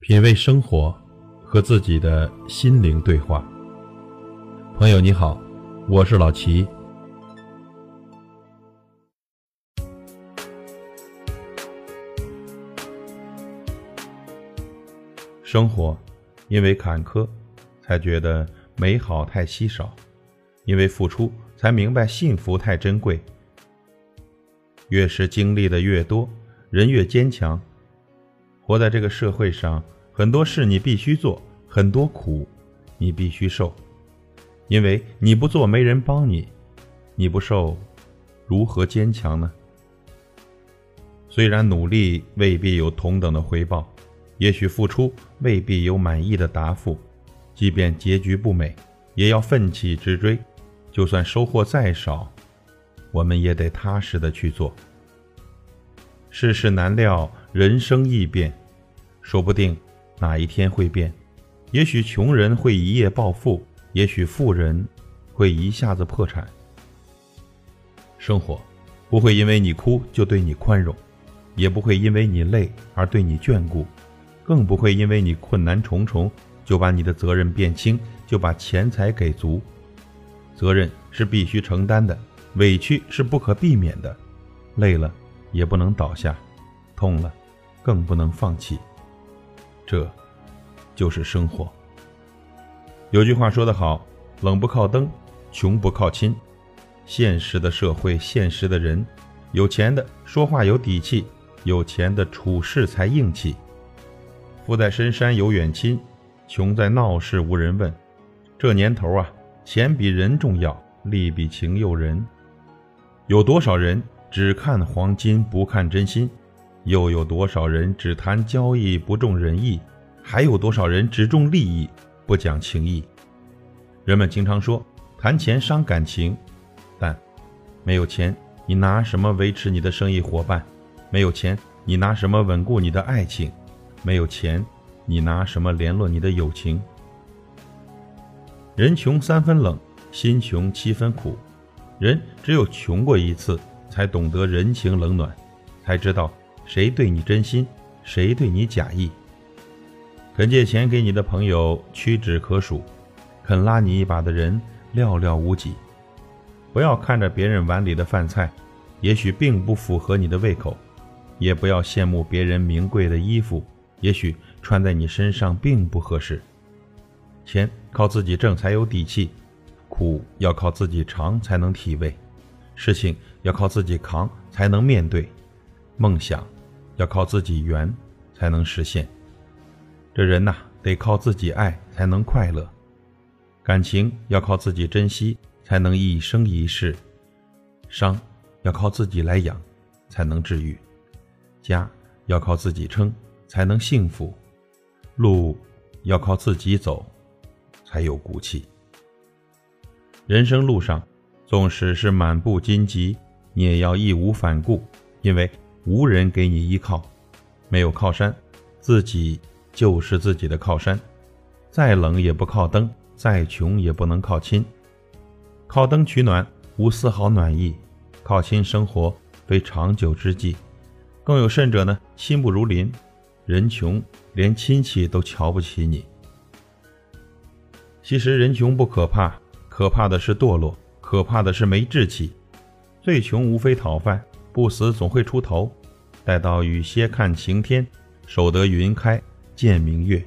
品味生活，和自己的心灵对话。朋友你好，我是老齐。生活因为坎坷，才觉得美好太稀少；因为付出，才明白幸福太珍贵。越是经历的越多，人越坚强。活在这个社会上，很多事你必须做，很多苦你必须受，因为你不做，没人帮你；你不受，如何坚强呢？虽然努力未必有同等的回报，也许付出未必有满意的答复，即便结局不美，也要奋起直追。就算收获再少，我们也得踏实的去做。世事难料，人生易变，说不定哪一天会变。也许穷人会一夜暴富，也许富人会一下子破产。生活不会因为你哭就对你宽容，也不会因为你累而对你眷顾，更不会因为你困难重重就把你的责任变轻，就把钱财给足。责任是必须承担的，委屈是不可避免的，累了。也不能倒下，痛了，更不能放弃。这，就是生活。有句话说得好：“冷不靠灯，穷不靠亲。”现实的社会，现实的人，有钱的说话有底气，有钱的处事才硬气。富在深山有远亲，穷在闹市无人问。这年头啊，钱比人重要，利比情诱人。有多少人？只看黄金不看真心，又有多少人只谈交易不重仁义？还有多少人只重利益不讲情义？人们经常说谈钱伤感情，但没有钱，你拿什么维持你的生意伙伴？没有钱，你拿什么稳固你的爱情？没有钱，你拿什么联络你的友情？人穷三分冷，心穷七分苦。人只有穷过一次。才懂得人情冷暖，才知道谁对你真心，谁对你假意。肯借钱给你的朋友屈指可数，肯拉你一把的人寥寥无几。不要看着别人碗里的饭菜，也许并不符合你的胃口；也不要羡慕别人名贵的衣服，也许穿在你身上并不合适。钱靠自己挣才有底气，苦要靠自己尝才能体味。事情要靠自己扛才能面对，梦想要靠自己圆才能实现。这人呐，得靠自己爱才能快乐；感情要靠自己珍惜才能一生一世；伤要靠自己来养才能治愈；家要靠自己撑才能幸福；路要靠自己走才有骨气。人生路上。纵使是满布荆棘，你也要义无反顾，因为无人给你依靠，没有靠山，自己就是自己的靠山。再冷也不靠灯，再穷也不能靠亲。靠灯取暖无丝毫暖意，靠亲生活非长久之计。更有甚者呢，亲不如邻，人穷连亲戚都瞧不起你。其实人穷不可怕，可怕的是堕落。可怕的是没志气，最穷无非讨饭，不死总会出头。待到雨歇看晴天，守得云开见明月。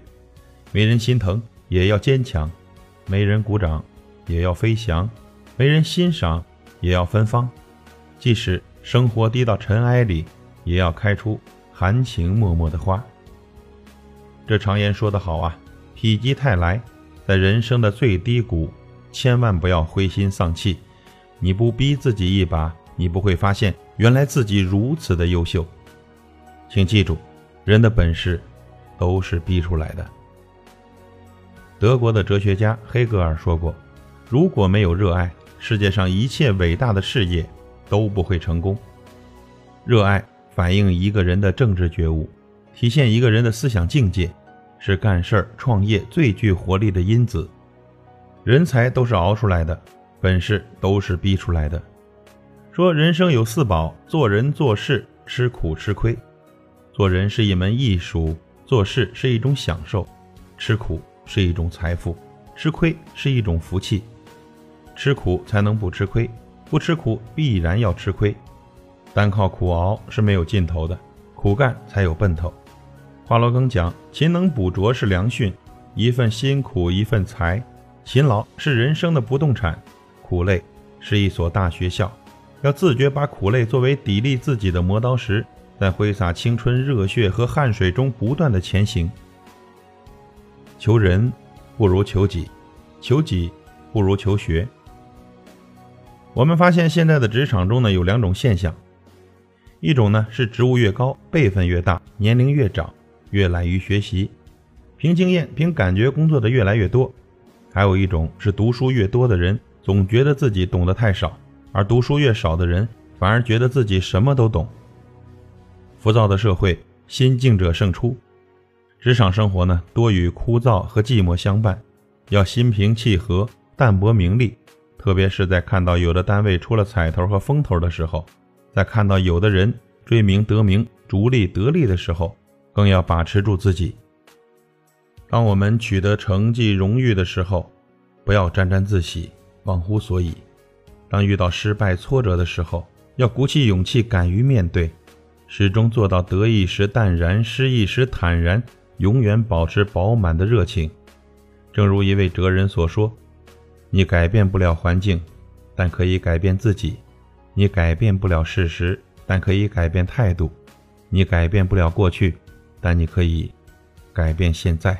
没人心疼也要坚强，没人鼓掌也要飞翔，没人欣赏也要芬芳。即使生活低到尘埃里，也要开出含情脉脉的花。这常言说得好啊，否极泰来，在人生的最低谷。千万不要灰心丧气，你不逼自己一把，你不会发现原来自己如此的优秀。请记住，人的本事都是逼出来的。德国的哲学家黑格尔说过：“如果没有热爱，世界上一切伟大的事业都不会成功。”热爱反映一个人的政治觉悟，体现一个人的思想境界，是干事儿、创业最具活力的因子。人才都是熬出来的，本事都是逼出来的。说人生有四宝：做人做事吃苦吃亏。做人是一门艺术，做事是一种享受，吃苦是一种财富，吃亏是一种福气。吃苦才能不吃亏，不吃苦必然要吃亏。单靠苦熬是没有尽头的，苦干才有奔头。华罗庚讲：“勤能补拙是良训，一份辛苦一份财。勤劳是人生的不动产，苦累是一所大学校。要自觉把苦累作为砥砺自己的磨刀石，在挥洒青春热血和汗水中不断的前行。求人不如求己，求己不如求学。”我们发现现在的职场中呢有两种现象，一种呢是职务越高，辈分越大，年龄越长，越懒于学习，凭经验、凭感觉工作的越来越多；还有一种是读书越多的人总觉得自己懂得太少，而读书越少的人反而觉得自己什么都懂。浮躁的社会，心静者胜出，职场生活呢多与枯燥和寂寞相伴，要心平气和，淡泊名利。特别是在看到有的单位出了彩头和风头的时候，在看到有的人追名得名、逐利得利的时候，更要把持住自己。当我们取得成绩、荣誉的时候，不要沾沾自喜、忘乎所以；当遇到失败、挫折的时候，要鼓起勇气、敢于面对，始终做到得意时淡然，失意时坦然，永远保持饱满的热情。正如一位哲人所说。你改变不了环境，但可以改变自己；你改变不了事实，但可以改变态度；你改变不了过去，但你可以改变现在。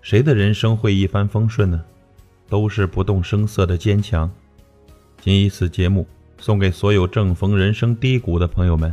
谁的人生会一帆风顺呢？都是不动声色的坚强。仅以此节目送给所有正逢人生低谷的朋友们，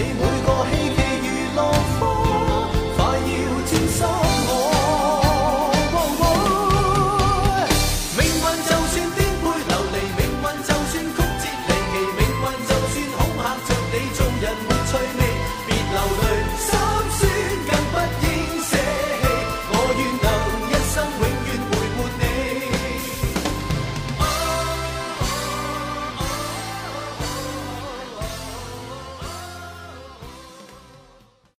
Hollywood.